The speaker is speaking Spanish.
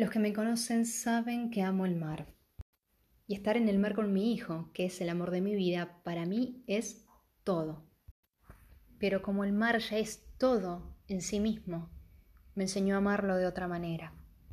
Los que me conocen saben que amo el mar. Y estar en el mar con mi hijo, que es el amor de mi vida, para mí es todo. Pero como el mar ya es todo en sí mismo, me enseñó a amarlo de otra manera.